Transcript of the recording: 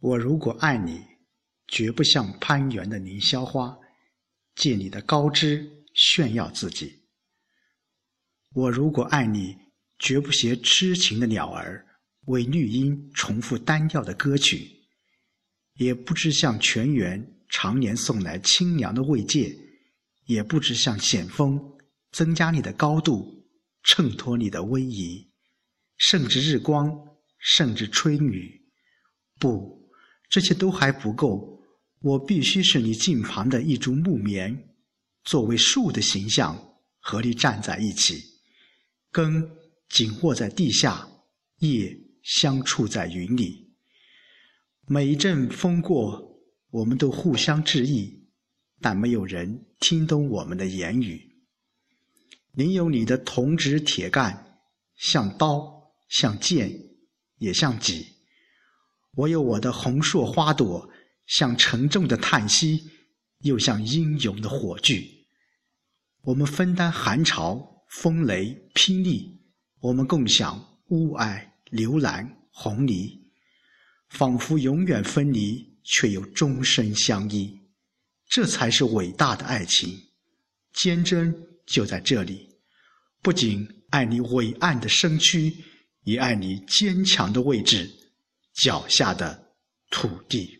我如果爱你，绝不像攀援的凌霄花，借你的高枝炫耀自己；我如果爱你，绝不学痴情的鸟儿，为绿荫重复单调的歌曲，也不知向泉源常年送来清凉的慰藉，也不知向险峰增加你的高度，衬托你的威仪，甚至日光，甚至春雨。不，这些都还不够，我必须是你近旁的一株木棉，作为树的形象和你站在一起，根。紧握在地下，叶相触在云里。每一阵风过，我们都互相致意，但没有人听懂我们的言语。你有你的铜直铁干，像刀，像剑，也像戟；我有我的红硕花朵，像沉重的叹息，又像英勇的火炬。我们分担寒潮、风雷、霹雳。我们共享雾霭、流岚、红霓，仿佛永远分离，却又终身相依。这才是伟大的爱情。坚贞就在这里，不仅爱你伟岸的身躯，也爱你坚强的位置，脚下的土地。